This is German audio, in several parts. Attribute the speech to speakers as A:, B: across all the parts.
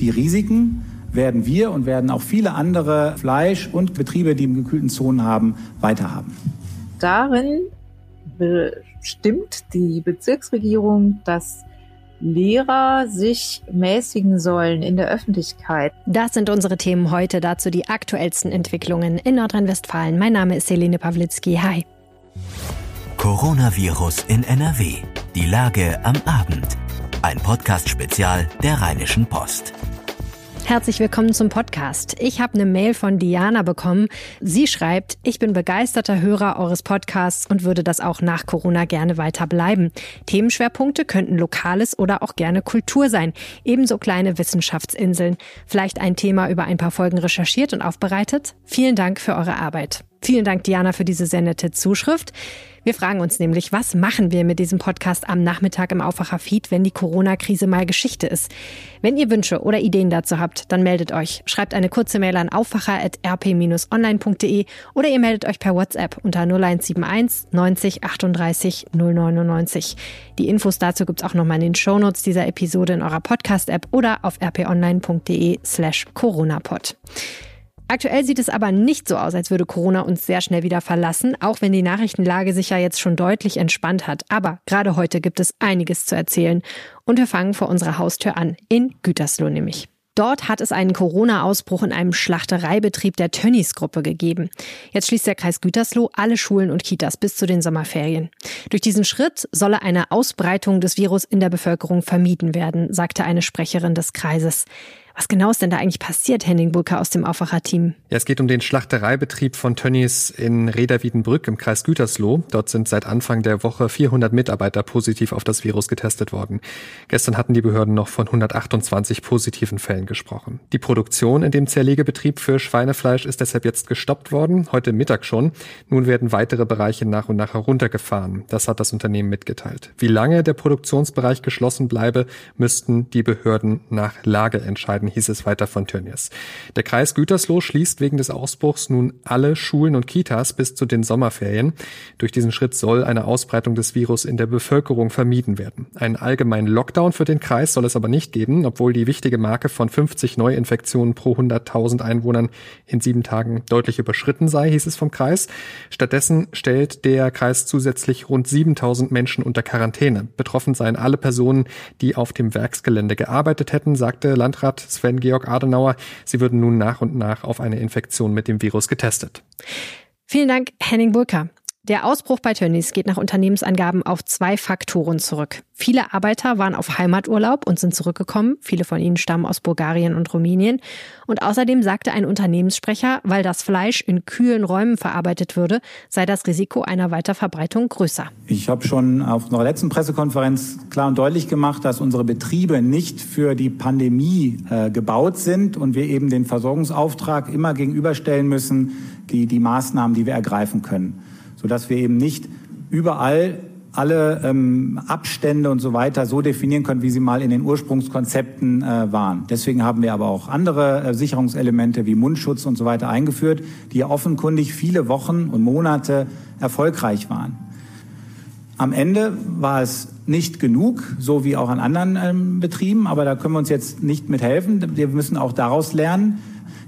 A: Die Risiken werden wir und werden auch viele andere Fleisch- und Betriebe, die im gekühlten Zonen haben, weiterhaben.
B: Darin bestimmt die Bezirksregierung, dass Lehrer sich mäßigen sollen in der Öffentlichkeit.
C: Das sind unsere Themen heute, dazu die aktuellsten Entwicklungen in Nordrhein-Westfalen. Mein Name ist Helene Pawlitzki. Hi.
D: Coronavirus in NRW. Die Lage am Abend. Ein Podcast-Spezial der Rheinischen Post.
C: Herzlich willkommen zum Podcast. Ich habe eine Mail von Diana bekommen. Sie schreibt, ich bin begeisterter Hörer eures Podcasts und würde das auch nach Corona gerne weiter bleiben. Themenschwerpunkte könnten Lokales oder auch gerne Kultur sein. Ebenso kleine Wissenschaftsinseln. Vielleicht ein Thema über ein paar Folgen recherchiert und aufbereitet? Vielen Dank für eure Arbeit. Vielen Dank, Diana, für diese sehr nette Zuschrift. Wir fragen uns nämlich, was machen wir mit diesem Podcast am Nachmittag im Aufwacher-Feed, wenn die Corona-Krise mal Geschichte ist? Wenn ihr Wünsche oder Ideen dazu habt, dann meldet euch. Schreibt eine kurze Mail an aufwacher.rp-online.de oder ihr meldet euch per WhatsApp unter 0171 90 38 099. Die Infos dazu gibt's auch nochmal in den Shownotes dieser Episode in eurer Podcast-App oder auf rponline.de slash coronapod. Aktuell sieht es aber nicht so aus, als würde Corona uns sehr schnell wieder verlassen, auch wenn die Nachrichtenlage sich ja jetzt schon deutlich entspannt hat. Aber gerade heute gibt es einiges zu erzählen. Und wir fangen vor unserer Haustür an, in Gütersloh nämlich. Dort hat es einen Corona-Ausbruch in einem Schlachtereibetrieb der Tönnies-Gruppe gegeben. Jetzt schließt der Kreis Gütersloh alle Schulen und Kitas bis zu den Sommerferien. Durch diesen Schritt solle eine Ausbreitung des Virus in der Bevölkerung vermieden werden, sagte eine Sprecherin des Kreises. Was genau ist denn da eigentlich passiert, Henning Burke aus dem Aufwacherteam?
E: Ja, es geht um den Schlachtereibetrieb von Tönnies in Reda-Wiedenbrück im Kreis Gütersloh. Dort sind seit Anfang der Woche 400 Mitarbeiter positiv auf das Virus getestet worden. Gestern hatten die Behörden noch von 128 positiven Fällen gesprochen. Die Produktion in dem Zerlegebetrieb für Schweinefleisch ist deshalb jetzt gestoppt worden, heute Mittag schon. Nun werden weitere Bereiche nach und nach heruntergefahren. Das hat das Unternehmen mitgeteilt. Wie lange der Produktionsbereich geschlossen bleibe, müssten die Behörden nach Lage entscheiden werden, hieß es weiter von Tönnies. Der Kreis Gütersloh schließt wegen des Ausbruchs nun alle Schulen und Kitas bis zu den Sommerferien. Durch diesen Schritt soll eine Ausbreitung des Virus in der Bevölkerung vermieden werden. Einen allgemeinen Lockdown für den Kreis soll es aber nicht geben, obwohl die wichtige Marke von 50 Neuinfektionen pro 100.000 Einwohnern in sieben Tagen deutlich überschritten sei, hieß es vom Kreis. Stattdessen stellt der Kreis zusätzlich rund 7000 Menschen unter Quarantäne. Betroffen seien alle Personen, die auf dem Werksgelände gearbeitet hätten, sagte Landrat Sven Georg Adenauer. Sie würden nun nach und nach auf eine Infektion mit dem Virus getestet.
C: Vielen Dank, Henning Burka. Der Ausbruch bei Tönnies geht nach Unternehmensangaben auf zwei Faktoren zurück. Viele Arbeiter waren auf Heimaturlaub und sind zurückgekommen. Viele von ihnen stammen aus Bulgarien und Rumänien. Und außerdem sagte ein Unternehmenssprecher, weil das Fleisch in kühlen Räumen verarbeitet würde, sei das Risiko einer Weiterverbreitung größer.
A: Ich habe schon auf unserer letzten Pressekonferenz klar und deutlich gemacht, dass unsere Betriebe nicht für die Pandemie äh, gebaut sind und wir eben den Versorgungsauftrag immer gegenüberstellen müssen, die, die Maßnahmen, die wir ergreifen können sodass wir eben nicht überall alle ähm, Abstände und so weiter so definieren können, wie sie mal in den Ursprungskonzepten äh, waren. Deswegen haben wir aber auch andere äh, Sicherungselemente wie Mundschutz und so weiter eingeführt, die offenkundig viele Wochen und Monate erfolgreich waren. Am Ende war es nicht genug, so wie auch an anderen ähm, Betrieben, aber da können wir uns jetzt nicht mit helfen. Wir müssen auch daraus lernen,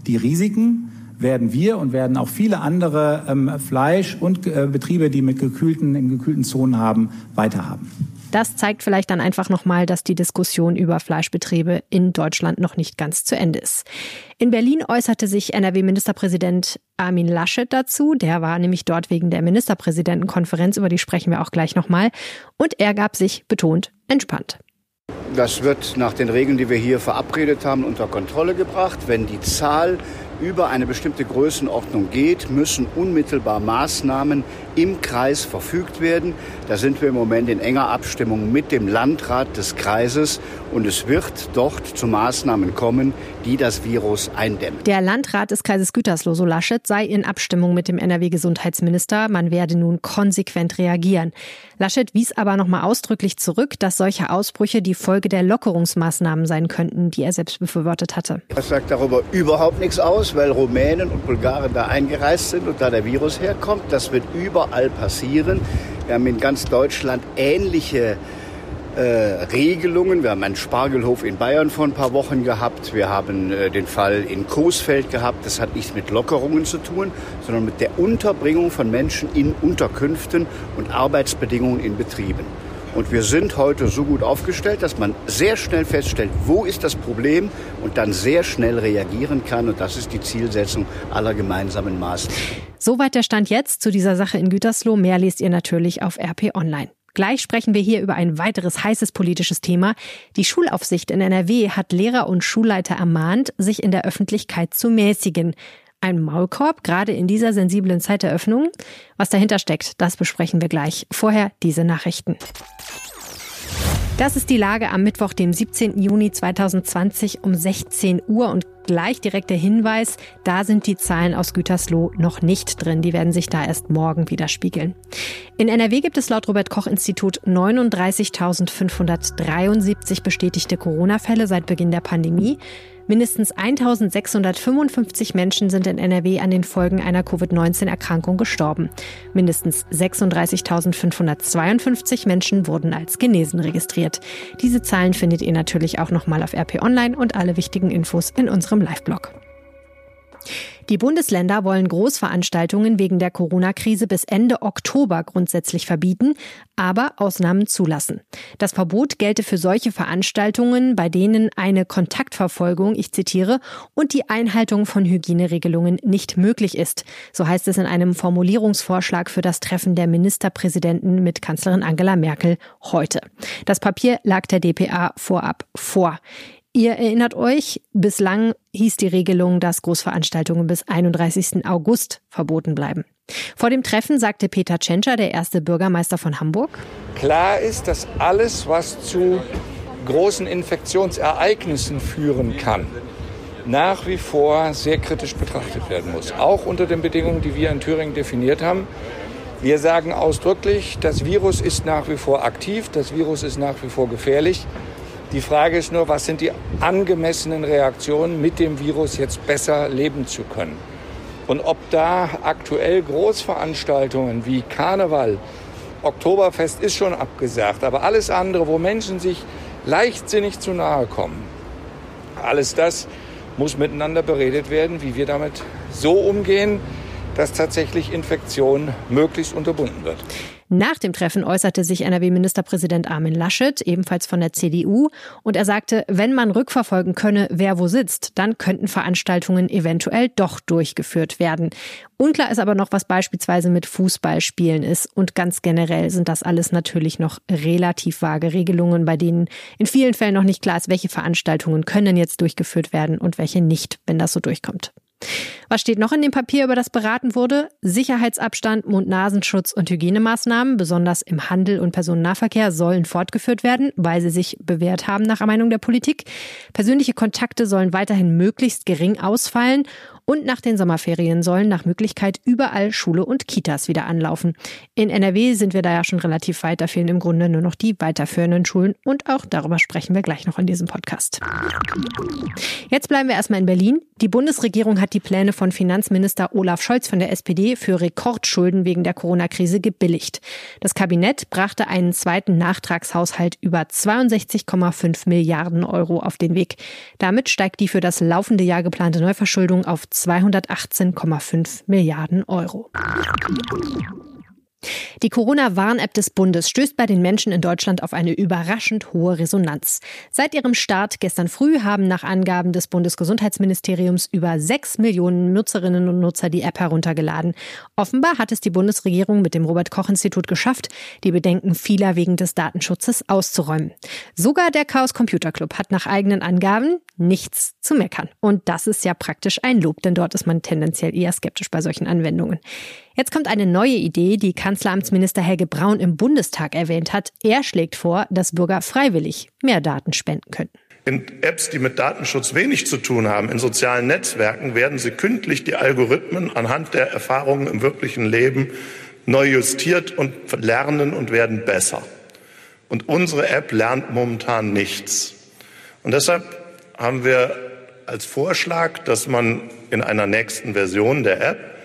A: die Risiken werden wir und werden auch viele andere ähm, Fleisch- und äh, Betriebe, die mit gekühlten, in gekühlten Zonen haben, weiterhaben.
C: Das zeigt vielleicht dann einfach nochmal, dass die Diskussion über Fleischbetriebe in Deutschland noch nicht ganz zu Ende ist. In Berlin äußerte sich NRW-Ministerpräsident Armin Laschet dazu. Der war nämlich dort wegen der Ministerpräsidentenkonferenz, über die sprechen wir auch gleich nochmal. Und er gab sich betont entspannt.
F: Das wird nach den Regeln, die wir hier verabredet haben, unter Kontrolle gebracht. Wenn die Zahl über eine bestimmte Größenordnung geht, müssen unmittelbar Maßnahmen im Kreis verfügt werden. Da sind wir im Moment in enger Abstimmung mit dem Landrat des Kreises und es wird dort zu Maßnahmen kommen, die das Virus eindämmen.
C: Der Landrat des Kreises Gütersloh, so Laschet, sei in Abstimmung mit dem NRW-Gesundheitsminister. Man werde nun konsequent reagieren. Laschet wies aber nochmal ausdrücklich zurück, dass solche Ausbrüche die Folge der Lockerungsmaßnahmen sein könnten, die er selbst befürwortet hatte.
F: Das sagt darüber überhaupt nichts aus, weil Rumänen und Bulgaren da eingereist sind und da der Virus herkommt. Das wird überall passieren. Wir haben in ganz Deutschland ähnliche äh, Regelungen. Wir haben einen Spargelhof in Bayern vor ein paar Wochen gehabt. Wir haben äh, den Fall in Coesfeld gehabt. Das hat nichts mit Lockerungen zu tun, sondern mit der Unterbringung von Menschen in Unterkünften und Arbeitsbedingungen in Betrieben. Und wir sind heute so gut aufgestellt, dass man sehr schnell feststellt, wo ist das Problem und dann sehr schnell reagieren kann. Und das ist die Zielsetzung aller gemeinsamen Maßnahmen.
C: Soweit der Stand jetzt zu dieser Sache in Gütersloh. Mehr lest ihr natürlich auf RP Online. Gleich sprechen wir hier über ein weiteres heißes politisches Thema. Die Schulaufsicht in NRW hat Lehrer und Schulleiter ermahnt, sich in der Öffentlichkeit zu mäßigen. Ein Maulkorb, gerade in dieser sensiblen Zeit der Öffnung? Was dahinter steckt, das besprechen wir gleich. Vorher diese Nachrichten. Das ist die Lage am Mittwoch, dem 17. Juni 2020 um 16 Uhr und gleich direkt der Hinweis, da sind die Zahlen aus Gütersloh noch nicht drin. Die werden sich da erst morgen widerspiegeln. In NRW gibt es laut Robert Koch Institut 39.573 bestätigte Corona-Fälle seit Beginn der Pandemie. Mindestens 1655 Menschen sind in NRW an den Folgen einer Covid-19-Erkrankung gestorben. Mindestens 36.552 Menschen wurden als genesen registriert. Diese Zahlen findet ihr natürlich auch nochmal auf RP Online und alle wichtigen Infos in unserem Live-Blog. Die Bundesländer wollen Großveranstaltungen wegen der Corona-Krise bis Ende Oktober grundsätzlich verbieten, aber Ausnahmen zulassen. Das Verbot gelte für solche Veranstaltungen, bei denen eine Kontaktverfolgung, ich zitiere, und die Einhaltung von Hygieneregelungen nicht möglich ist. So heißt es in einem Formulierungsvorschlag für das Treffen der Ministerpräsidenten mit Kanzlerin Angela Merkel heute. Das Papier lag der DPA vorab vor. Ihr erinnert euch, bislang hieß die Regelung, dass Großveranstaltungen bis 31. August verboten bleiben. Vor dem Treffen sagte Peter Tschentscher, der erste Bürgermeister von Hamburg.
G: Klar ist, dass alles, was zu großen Infektionsereignissen führen kann, nach wie vor sehr kritisch betrachtet werden muss. Auch unter den Bedingungen, die wir in Thüringen definiert haben. Wir sagen ausdrücklich, das Virus ist nach wie vor aktiv, das Virus ist nach wie vor gefährlich. Die Frage ist nur, was sind die angemessenen Reaktionen, mit dem Virus jetzt besser leben zu können? Und ob da aktuell Großveranstaltungen wie Karneval, Oktoberfest ist schon abgesagt, aber alles andere, wo Menschen sich leichtsinnig zu nahe kommen, alles das muss miteinander beredet werden, wie wir damit so umgehen, dass tatsächlich Infektion möglichst unterbunden wird.
C: Nach dem Treffen äußerte sich NRW-Ministerpräsident Armin Laschet, ebenfalls von der CDU, und er sagte, wenn man rückverfolgen könne, wer wo sitzt, dann könnten Veranstaltungen eventuell doch durchgeführt werden. Unklar ist aber noch, was beispielsweise mit Fußballspielen ist. Und ganz generell sind das alles natürlich noch relativ vage Regelungen, bei denen in vielen Fällen noch nicht klar ist, welche Veranstaltungen können jetzt durchgeführt werden und welche nicht, wenn das so durchkommt. Was steht noch in dem Papier, über das beraten wurde? Sicherheitsabstand, Mund-Nasenschutz und Hygienemaßnahmen, besonders im Handel und Personennahverkehr, sollen fortgeführt werden, weil sie sich bewährt haben nach Meinung der Politik. Persönliche Kontakte sollen weiterhin möglichst gering ausfallen und nach den Sommerferien sollen nach Möglichkeit überall Schule und Kitas wieder anlaufen. In NRW sind wir da ja schon relativ weit. Da fehlen im Grunde nur noch die weiterführenden Schulen. Und auch darüber sprechen wir gleich noch in diesem Podcast. Jetzt bleiben wir erstmal in Berlin. Die Bundesregierung hat die Pläne von Finanzminister Olaf Scholz von der SPD für Rekordschulden wegen der Corona-Krise gebilligt. Das Kabinett brachte einen zweiten Nachtragshaushalt über 62,5 Milliarden Euro auf den Weg. Damit steigt die für das laufende Jahr geplante Neuverschuldung auf 218,5 Milliarden Euro. Die Corona-Warn-App des Bundes stößt bei den Menschen in Deutschland auf eine überraschend hohe Resonanz. Seit ihrem Start gestern früh haben nach Angaben des Bundesgesundheitsministeriums über sechs Millionen Nutzerinnen und Nutzer die App heruntergeladen. Offenbar hat es die Bundesregierung mit dem Robert-Koch-Institut geschafft, die Bedenken vieler wegen des Datenschutzes auszuräumen. Sogar der Chaos Computer Club hat nach eigenen Angaben nichts zu meckern. Und das ist ja praktisch ein Lob, denn dort ist man tendenziell eher skeptisch bei solchen Anwendungen. Jetzt kommt eine neue Idee, die Kanzleramtsminister Helge Braun im Bundestag erwähnt hat. Er schlägt vor, dass Bürger freiwillig mehr Daten spenden könnten.
H: In Apps, die mit Datenschutz wenig zu tun haben, in sozialen Netzwerken, werden sie kündlich die Algorithmen anhand der Erfahrungen im wirklichen Leben neu justiert und lernen und werden besser. Und unsere App lernt momentan nichts. Und deshalb haben wir als Vorschlag, dass man in einer nächsten Version der App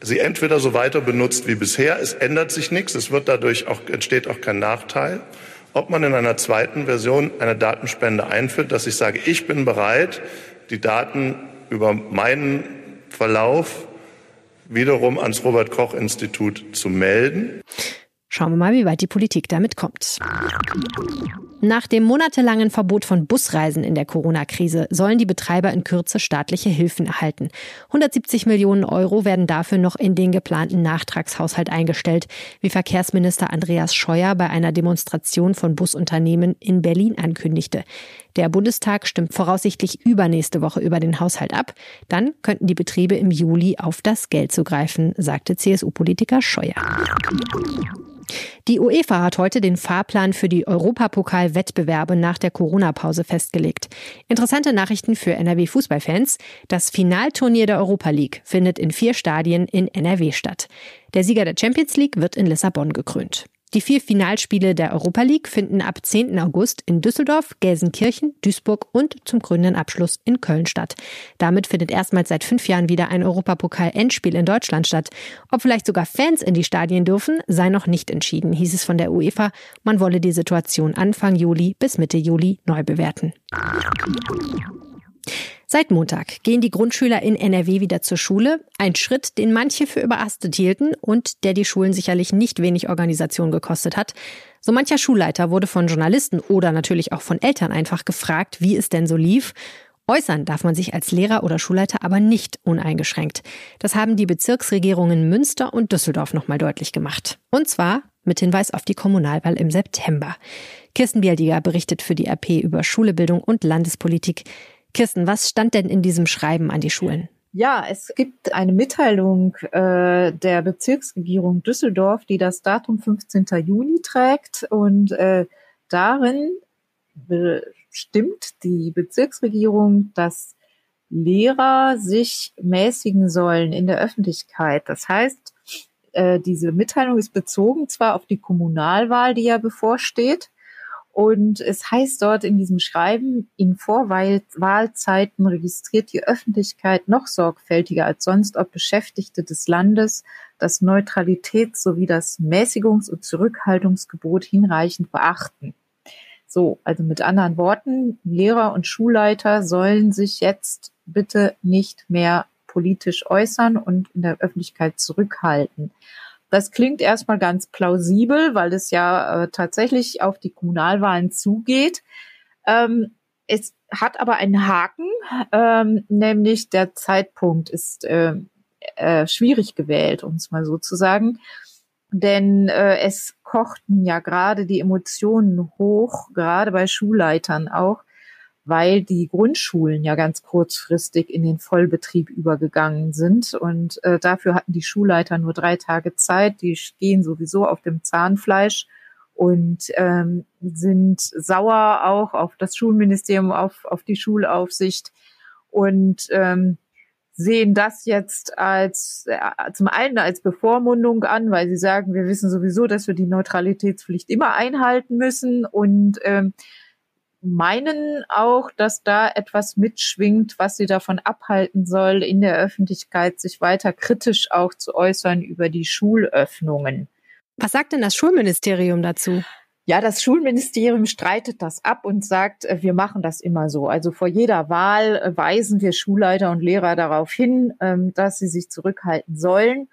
H: sie entweder so weiter benutzt wie bisher, es ändert sich nichts, es wird dadurch auch, entsteht auch kein Nachteil, ob man in einer zweiten Version eine Datenspende einführt, dass ich sage, ich bin bereit, die Daten über meinen Verlauf wiederum ans Robert Koch Institut zu melden.
C: Schauen wir mal, wie weit die Politik damit kommt. Nach dem monatelangen Verbot von Busreisen in der Corona-Krise sollen die Betreiber in Kürze staatliche Hilfen erhalten. 170 Millionen Euro werden dafür noch in den geplanten Nachtragshaushalt eingestellt, wie Verkehrsminister Andreas Scheuer bei einer Demonstration von Busunternehmen in Berlin ankündigte. Der Bundestag stimmt voraussichtlich übernächste Woche über den Haushalt ab. Dann könnten die Betriebe im Juli auf das Geld zugreifen, sagte CSU-Politiker Scheuer. Die UEFA hat heute den Fahrplan für die Europapokal-Wettbewerbe nach der Corona-Pause festgelegt. Interessante Nachrichten für NRW-Fußballfans. Das Finalturnier der Europa League findet in vier Stadien in NRW statt. Der Sieger der Champions League wird in Lissabon gekrönt. Die vier Finalspiele der Europa League finden ab 10. August in Düsseldorf, Gelsenkirchen, Duisburg und zum krönenden Abschluss in Köln statt. Damit findet erstmals seit fünf Jahren wieder ein Europapokal-Endspiel in Deutschland statt. Ob vielleicht sogar Fans in die Stadien dürfen, sei noch nicht entschieden, hieß es von der UEFA. Man wolle die Situation Anfang Juli bis Mitte Juli neu bewerten. Seit Montag gehen die Grundschüler in NRW wieder zur Schule. Ein Schritt, den manche für überastet hielten und der die Schulen sicherlich nicht wenig Organisation gekostet hat. So mancher Schulleiter wurde von Journalisten oder natürlich auch von Eltern einfach gefragt, wie es denn so lief. Äußern darf man sich als Lehrer oder Schulleiter aber nicht uneingeschränkt. Das haben die Bezirksregierungen Münster und Düsseldorf nochmal deutlich gemacht. Und zwar mit Hinweis auf die Kommunalwahl im September. Kirsten Bialdiger berichtet für die RP über Schulebildung und Landespolitik. Kirsten, was stand denn in diesem Schreiben an die Schulen?
B: Ja, es gibt eine Mitteilung äh, der Bezirksregierung Düsseldorf, die das Datum 15. Juni trägt und äh, darin bestimmt die Bezirksregierung, dass Lehrer sich mäßigen sollen in der Öffentlichkeit. Das heißt, äh, diese Mitteilung ist bezogen zwar auf die Kommunalwahl, die ja bevorsteht, und es heißt dort in diesem Schreiben, in Vorwahlzeiten registriert die Öffentlichkeit noch sorgfältiger als sonst, ob Beschäftigte des Landes das Neutralitäts- sowie das Mäßigungs- und Zurückhaltungsgebot hinreichend beachten. So, also mit anderen Worten, Lehrer und Schulleiter sollen sich jetzt bitte nicht mehr politisch äußern und in der Öffentlichkeit zurückhalten. Das klingt erstmal ganz plausibel, weil es ja äh, tatsächlich auf die Kommunalwahlen zugeht. Ähm, es hat aber einen Haken, ähm, nämlich der Zeitpunkt ist äh, äh, schwierig gewählt, um es mal so zu sagen. Denn äh, es kochten ja gerade die Emotionen hoch, gerade bei Schulleitern auch, weil die Grundschulen ja ganz kurzfristig in den Vollbetrieb übergegangen sind. Und äh, dafür hatten die Schulleiter nur drei Tage Zeit. Die gehen sowieso auf dem Zahnfleisch und ähm, sind sauer auch auf das Schulministerium, auf, auf die Schulaufsicht und ähm, sehen das jetzt als äh, zum einen als Bevormundung an, weil sie sagen, wir wissen sowieso, dass wir die Neutralitätspflicht immer einhalten müssen und ähm, meinen auch, dass da etwas mitschwingt, was sie davon abhalten soll, in der Öffentlichkeit sich weiter kritisch auch zu äußern über die Schulöffnungen.
C: Was sagt denn das Schulministerium dazu?
B: Ja, das Schulministerium streitet das ab und sagt, äh, wir machen das immer so. Also vor jeder Wahl äh, weisen wir Schulleiter und Lehrer darauf hin, ähm, dass sie sich zurückhalten sollen.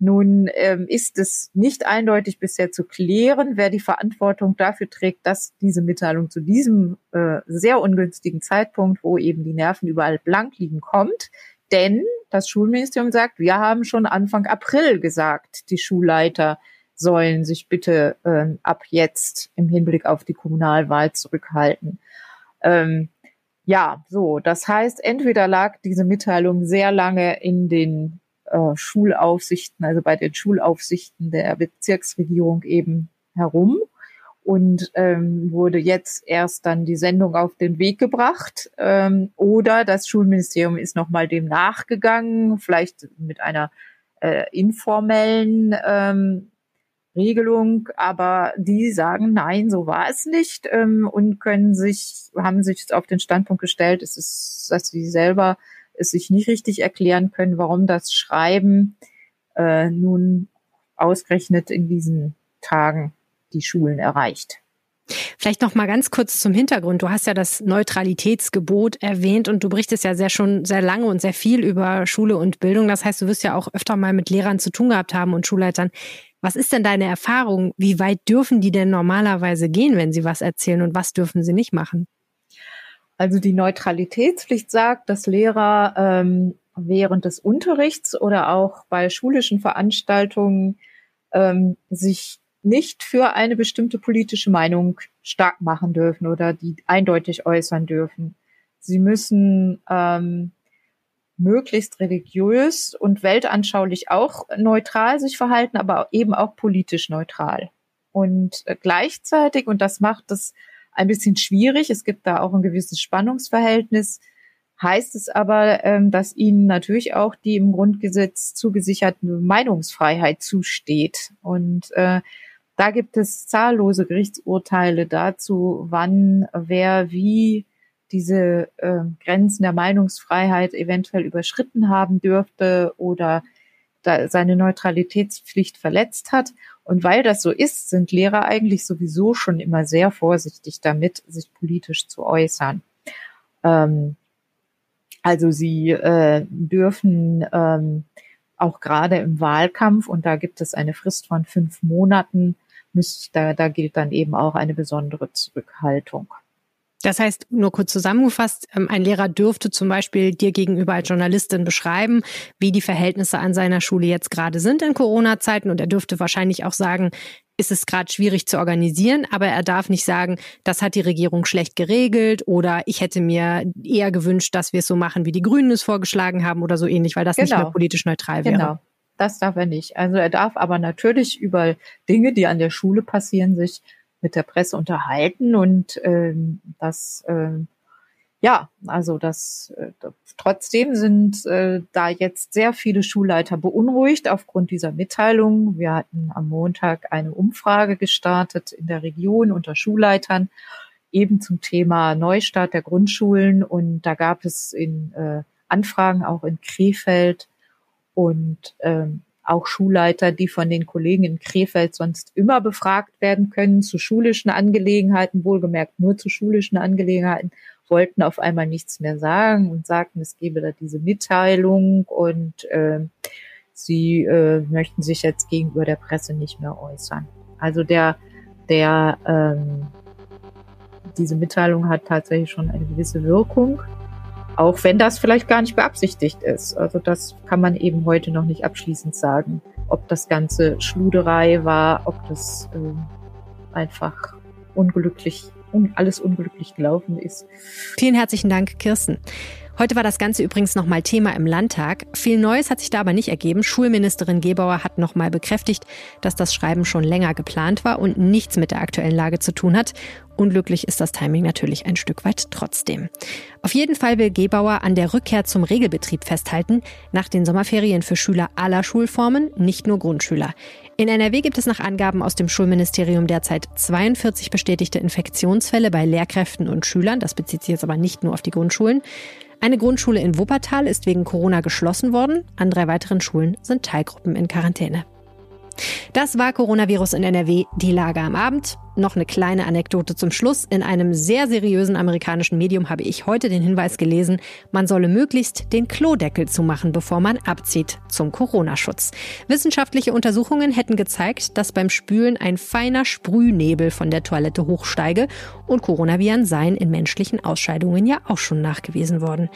B: Nun ähm, ist es nicht eindeutig bisher zu klären, wer die Verantwortung dafür trägt, dass diese Mitteilung zu diesem äh, sehr ungünstigen Zeitpunkt, wo eben die Nerven überall blank liegen, kommt. Denn das Schulministerium sagt, wir haben schon Anfang April gesagt, die Schulleiter sollen sich bitte ähm, ab jetzt im Hinblick auf die Kommunalwahl zurückhalten. Ähm, ja, so, das heißt, entweder lag diese Mitteilung sehr lange in den äh, Schulaufsichten, also bei den Schulaufsichten der Bezirksregierung eben herum und ähm, wurde jetzt erst dann die Sendung auf den Weg gebracht. Ähm, oder das Schulministerium ist nochmal dem nachgegangen, vielleicht mit einer äh, informellen ähm, Regelung, aber die sagen, nein, so war es nicht ähm, und können sich, haben sich auf den Standpunkt gestellt, es ist, dass sie selber es sich nicht richtig erklären können, warum das Schreiben äh, nun ausgerechnet in diesen Tagen die Schulen erreicht.
C: Vielleicht noch mal ganz kurz zum Hintergrund. Du hast ja das Neutralitätsgebot erwähnt und du berichtest ja sehr schon sehr lange und sehr viel über Schule und Bildung. Das heißt, du wirst ja auch öfter mal mit Lehrern zu tun gehabt haben und Schulleitern. Was ist denn deine Erfahrung? Wie weit dürfen die denn normalerweise gehen, wenn sie was erzählen und was dürfen sie nicht machen?
B: Also die Neutralitätspflicht sagt, dass Lehrer ähm, während des Unterrichts oder auch bei schulischen Veranstaltungen ähm, sich nicht für eine bestimmte politische Meinung stark machen dürfen oder die eindeutig äußern dürfen. Sie müssen ähm, möglichst religiös und weltanschaulich auch neutral sich verhalten, aber eben auch politisch neutral. Und äh, gleichzeitig, und das macht es ein bisschen schwierig, es gibt da auch ein gewisses Spannungsverhältnis, heißt es aber, ähm, dass ihnen natürlich auch die im Grundgesetz zugesicherte Meinungsfreiheit zusteht. Und äh, da gibt es zahllose Gerichtsurteile dazu, wann wer wie diese äh, Grenzen der Meinungsfreiheit eventuell überschritten haben dürfte oder seine Neutralitätspflicht verletzt hat. Und weil das so ist, sind Lehrer eigentlich sowieso schon immer sehr vorsichtig damit, sich politisch zu äußern. Ähm, also sie äh, dürfen ähm, auch gerade im Wahlkampf, und da gibt es eine Frist von fünf Monaten, müsste, da, da gilt dann eben auch eine besondere Zurückhaltung.
C: Das heißt, nur kurz zusammengefasst, ähm, ein Lehrer dürfte zum Beispiel dir gegenüber als Journalistin beschreiben, wie die Verhältnisse an seiner Schule jetzt gerade sind in Corona-Zeiten und er dürfte wahrscheinlich auch sagen, ist es gerade schwierig zu organisieren, aber er darf nicht sagen, das hat die Regierung schlecht geregelt oder ich hätte mir eher gewünscht, dass wir es so machen, wie die Grünen es vorgeschlagen haben oder so ähnlich, weil das genau. nicht mehr politisch neutral wäre. Genau.
B: Das darf er nicht. Also er darf aber natürlich über Dinge, die an der Schule passieren, sich mit der Presse unterhalten und ähm, das ähm, ja, also das äh, trotzdem sind äh, da jetzt sehr viele Schulleiter beunruhigt aufgrund dieser Mitteilung. Wir hatten am Montag eine Umfrage gestartet in der Region unter Schulleitern eben zum Thema Neustart der Grundschulen und da gab es in äh, Anfragen auch in Krefeld und ähm, auch Schulleiter, die von den Kollegen in Krefeld sonst immer befragt werden können zu schulischen Angelegenheiten, wohlgemerkt nur zu schulischen Angelegenheiten, wollten auf einmal nichts mehr sagen und sagten, es gebe da diese Mitteilung und äh, sie äh, möchten sich jetzt gegenüber der Presse nicht mehr äußern. Also der, der ähm, diese Mitteilung hat tatsächlich schon eine gewisse Wirkung. Auch wenn das vielleicht gar nicht beabsichtigt ist. Also das kann man eben heute noch nicht abschließend sagen, ob das Ganze Schluderei war, ob das äh, einfach unglücklich, un alles unglücklich gelaufen ist.
C: Vielen herzlichen Dank, Kirsten. Heute war das Ganze übrigens nochmal Thema im Landtag. Viel Neues hat sich da aber nicht ergeben. Schulministerin Gebauer hat nochmal bekräftigt, dass das Schreiben schon länger geplant war und nichts mit der aktuellen Lage zu tun hat. Unglücklich ist das Timing natürlich ein Stück weit trotzdem. Auf jeden Fall will Gebauer an der Rückkehr zum Regelbetrieb festhalten, nach den Sommerferien für Schüler aller Schulformen, nicht nur Grundschüler. In NRW gibt es nach Angaben aus dem Schulministerium derzeit 42 bestätigte Infektionsfälle bei Lehrkräften und Schülern. Das bezieht sich jetzt aber nicht nur auf die Grundschulen. Eine Grundschule in Wuppertal ist wegen Corona geschlossen worden. An drei weiteren Schulen sind Teilgruppen in Quarantäne. Das war Coronavirus in NRW, die Lage am Abend. Noch eine kleine Anekdote zum Schluss. In einem sehr seriösen amerikanischen Medium habe ich heute den Hinweis gelesen, man solle möglichst den Klodeckel zumachen, bevor man abzieht, zum Corona-Schutz. Wissenschaftliche Untersuchungen hätten gezeigt, dass beim Spülen ein feiner Sprühnebel von der Toilette hochsteige und Coronaviren seien in menschlichen Ausscheidungen ja auch schon nachgewiesen worden.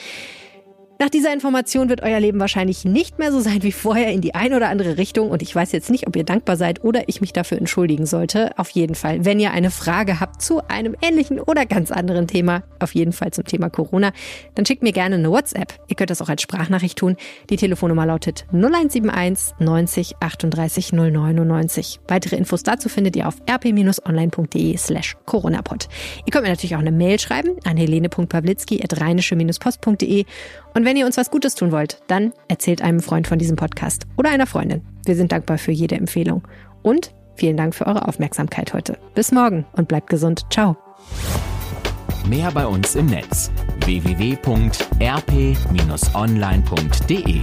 C: Nach dieser Information wird euer Leben wahrscheinlich nicht mehr so sein wie vorher in die eine oder andere Richtung. Und ich weiß jetzt nicht, ob ihr dankbar seid oder ich mich dafür entschuldigen sollte. Auf jeden Fall, wenn ihr eine Frage habt zu einem ähnlichen oder ganz anderen Thema, auf jeden Fall zum Thema Corona, dann schickt mir gerne eine WhatsApp. Ihr könnt das auch als Sprachnachricht tun. Die Telefonnummer lautet 0171 90 38 099. Weitere Infos dazu findet ihr auf rp-online.de slash coronapod. Ihr könnt mir natürlich auch eine Mail schreiben an helene.pawlitzki at rheinische-post.de und wenn ihr uns was Gutes tun wollt, dann erzählt einem Freund von diesem Podcast oder einer Freundin. Wir sind dankbar für jede Empfehlung. Und vielen Dank für eure Aufmerksamkeit heute. Bis morgen und bleibt gesund. Ciao.
D: Mehr bei uns im Netz www.rp-online.de